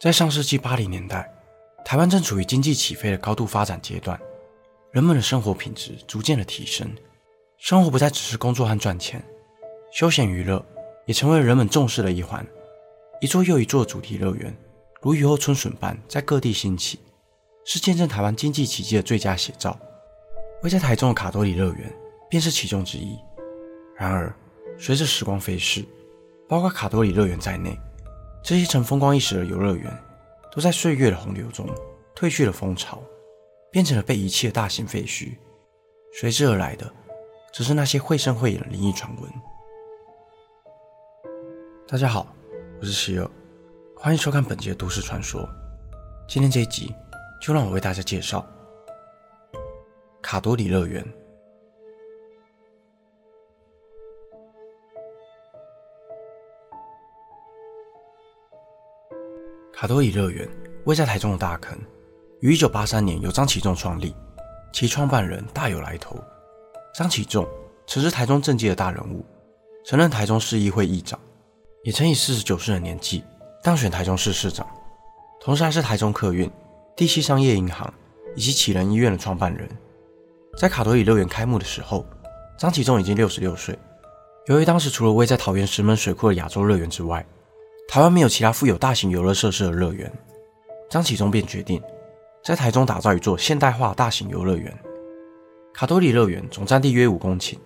在上世纪八零年代，台湾正处于经济起飞的高度发展阶段，人们的生活品质逐渐的提升，生活不再只是工作和赚钱，休闲娱乐也成为人们重视的一环。一座又一座主题乐园，如雨后春笋般在各地兴起，是见证台湾经济奇迹的最佳写照。位在台中的卡多里乐园便是其中之一。然而，随着时光飞逝，包括卡多里乐园在内，这些曾风光一时的游乐园，都在岁月的洪流中褪去了风潮，变成了被遗弃的大型废墟。随之而来的，则是那些绘声绘影的灵异传闻。大家好，我是希尔，欢迎收看本集都市传说。今天这一集，就让我为大家介绍。卡多里乐园。卡多伊乐园位在台中的大坑，于1983年由张启仲创立，其创办人大有来头。张启仲曾是台中政界的大人物，曾任台中市议会议长，也曾以四十九岁的年纪当选台中市市长，同时还是台中客运、第七商业银行以及启仁医院的创办人。在卡多伊乐园开幕的时候，张启仲已经六十六岁。由于当时除了位在桃园石门水库的亚洲乐园之外，台湾没有其他富有大型游乐设施的乐园，张启仲便决定在台中打造一座现代化大型游乐园。卡多里乐园总占地约五公顷，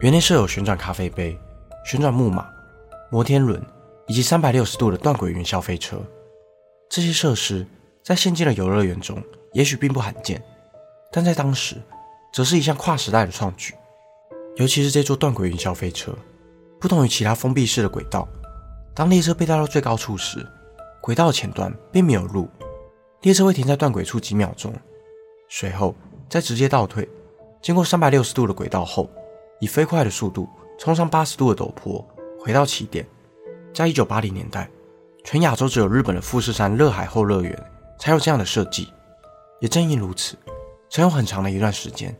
园内设有旋转咖啡杯、旋转木马、摩天轮以及三百六十度的断轨云霄飞车。这些设施在现今的游乐园中也许并不罕见，但在当时，则是一项跨时代的创举，尤其是这座断轨云霄飞车，不同于其他封闭式的轨道，当列车被带到最高处时，轨道前端并没有路，列车会停在断轨处几秒钟，随后再直接倒退，经过三百六十度的轨道后，以飞快的速度冲上八十度的陡坡，回到起点。在一九八零年代，全亚洲只有日本的富士山乐海后乐园才有这样的设计，也正因如此。曾有很长的一段时间，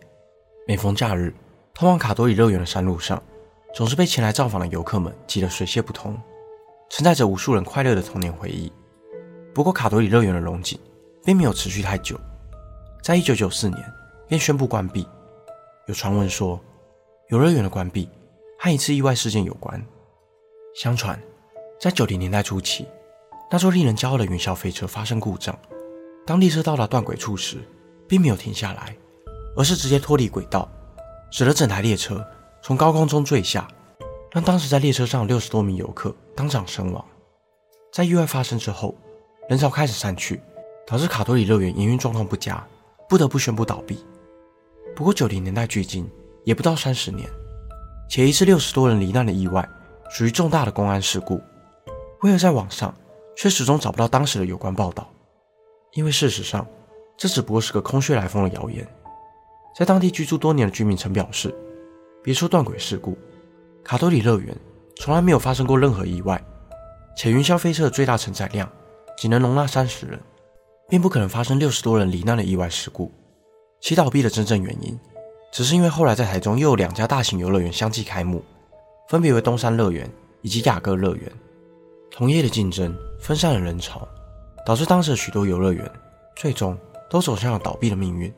每逢假日，通往卡多里乐园的山路上，总是被前来造访的游客们挤得水泄不通，承载着无数人快乐的童年回忆。不过，卡多里乐园的荣景并没有持续太久，在一九九四年便宣布关闭。有传闻说，游乐园的关闭和一次意外事件有关。相传，在九零年代初期，那座令人骄傲的云霄飞车发生故障，当列车到达断轨处时，并没有停下来，而是直接脱离轨道，使得整台列车从高空中坠下，让当时在列车上六十多名游客当场身亡。在意外发生之后，人潮开始散去，导致卡多里乐园营运状况不佳，不得不宣布倒闭。不过九零年代距今也不到三十年，且一次六十多人罹难的意外属于重大的公安事故，为何在网上却始终找不到当时的有关报道？因为事实上。这只不过是个空穴来风的谣言。在当地居住多年的居民曾表示，别说断轨事故，卡多里乐园从来没有发生过任何意外，且云霄飞车的最大承载量仅能容纳三十人，并不可能发生六十多人罹难的意外事故。其倒闭的真正原因，只是因为后来在台中又有两家大型游乐园相继开幕，分别为东山乐园以及亚哥乐园。同业的竞争分散了人潮，导致当时的许多游乐园最终。都走向了倒闭的命运。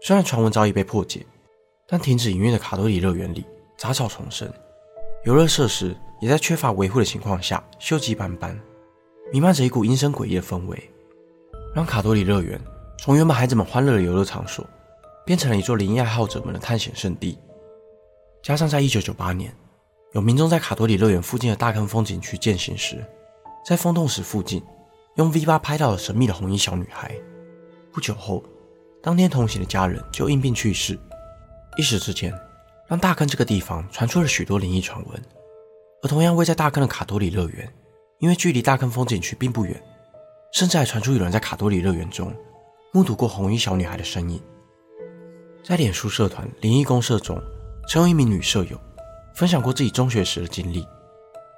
虽然传闻早已被破解，但停止营运的卡多里乐园里杂草丛生，游乐设施也在缺乏维护的情况下锈迹斑斑，弥漫着一股阴森诡异的氛围，让卡多里乐园从原本孩子们欢乐的游乐场所，变成了一座灵异爱好者们的探险圣地。加上在1998年，有民众在卡多里乐园附近的大坑风景区健行时，在风洞石附近用 V8 拍到了神秘的红衣小女孩。不久后，当天同行的家人就因病去世，一时之间，让大坑这个地方传出了许多灵异传闻。而同样位在大坑的卡多里乐园，因为距离大坑风景区并不远，甚至还传出有人在卡多里乐园中目睹过红衣小女孩的身影。在脸书社团灵异公社中，曾有一名女舍友分享过自己中学时的经历。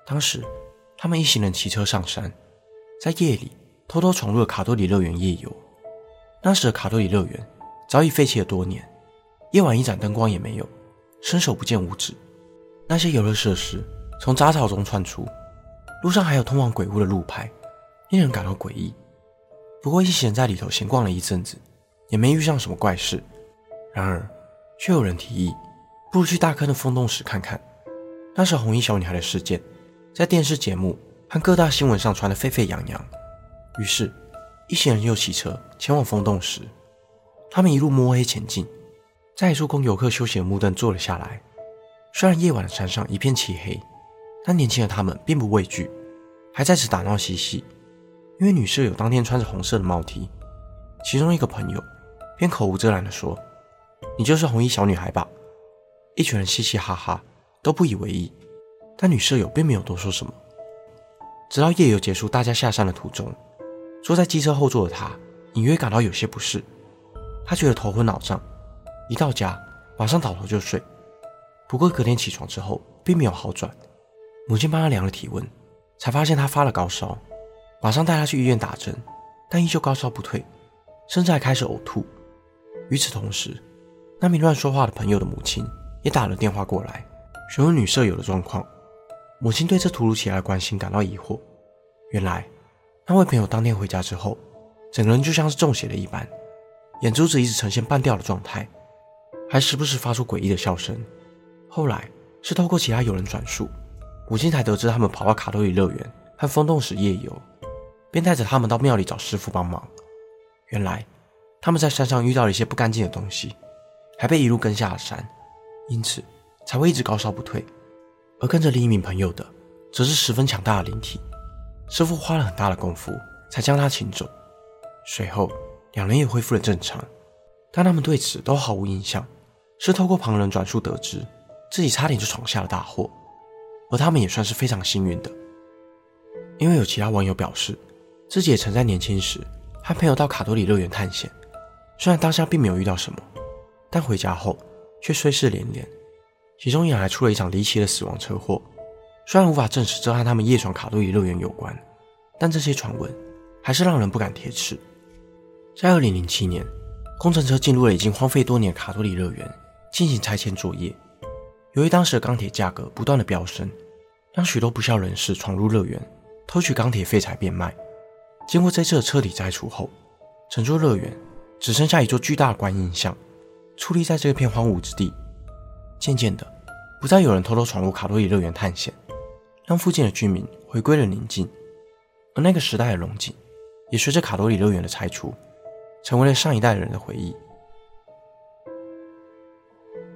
当时，他们一行人骑车上山，在夜里偷偷闯入了卡多里乐园夜游。那时的卡多里乐园早已废弃了多年，夜晚一盏灯光也没有，伸手不见五指。那些游乐设施从杂草中窜出，路上还有通往鬼屋的路牌，令人感到诡异。不过一行人在里头闲逛了一阵子，也没遇上什么怪事。然而，却有人提议，不如去大坑的风洞石看看。那时红衣小女孩的事件，在电视节目和各大新闻上传得沸沸扬扬。于是，一行人又骑车前往风洞石。他们一路摸黑前进，在一处供游客休息的木凳坐了下来。虽然夜晚的山上一片漆黑，但年轻的他们并不畏惧，还在此打闹嬉戏。因为女舍友当天穿着红色的帽 T，其中一个朋友便口无遮拦地说：“你就是红衣小女孩吧？”一群人嘻嘻哈哈，都不以为意，但女舍友并没有多说什么。直到夜游结束，大家下山的途中，坐在机车后座的她隐约感到有些不适，她觉得头昏脑胀，一到家马上倒头就睡。不过隔天起床之后，并没有好转。母亲帮她量了体温，才发现她发了高烧，马上带她去医院打针，但依旧高烧不退，甚至还开始呕吐。与此同时，那名乱说话的朋友的母亲也打了电话过来，询问女舍友的状况。母亲对这突如其来的关心感到疑惑。原来，那位朋友当天回家之后，整个人就像是中邪了一般，眼珠子一直呈现半掉的状态，还时不时发出诡异的笑声。后来是透过其他友人转述，母亲才得知他们跑到卡洛里乐园和风洞石夜游，便带着他们到庙里找师傅帮忙。原来他们在山上遇到了一些不干净的东西，还被一路跟下了山，因此才会一直高烧不退。而跟着另一名朋友的，则是十分强大的灵体，师傅花了很大的功夫才将他请走。随后两人也恢复了正常，但他们对此都毫无印象，是透过旁人转述得知。自己差点就闯下了大祸，而他们也算是非常幸运的，因为有其他网友表示，自己也曾在年轻时和朋友到卡多里乐园探险，虽然当下并没有遇到什么，但回家后却衰事连连，其中也还出了一场离奇的死亡车祸。虽然无法证实这和他们夜闯卡多里乐园有关，但这些传闻还是让人不敢铁齿。在2007年，工程车进入了已经荒废多年卡多里乐园进行拆迁作业。由于当时的钢铁价格不断的飙升，让许多不肖人士闯入乐园，偷取钢铁废材变卖。经过这次的彻底拆除后，整座乐园只剩下一座巨大的观音像，矗立在这片荒芜之地。渐渐的，不再有人偷偷闯入卡洛里乐园探险，让附近的居民回归了宁静。而那个时代的龙井，也随着卡洛里乐园的拆除，成为了上一代人的回忆。